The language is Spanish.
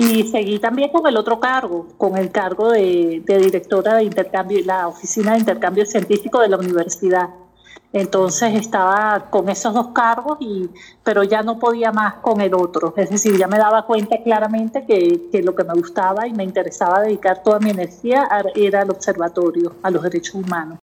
Y seguí también con el otro cargo, con el cargo de, de directora de intercambio, la oficina de intercambio científico de la universidad. Entonces estaba con esos dos cargos, y, pero ya no podía más con el otro. Es decir, ya me daba cuenta claramente que, que lo que me gustaba y me interesaba dedicar toda mi energía era al observatorio, a los derechos humanos.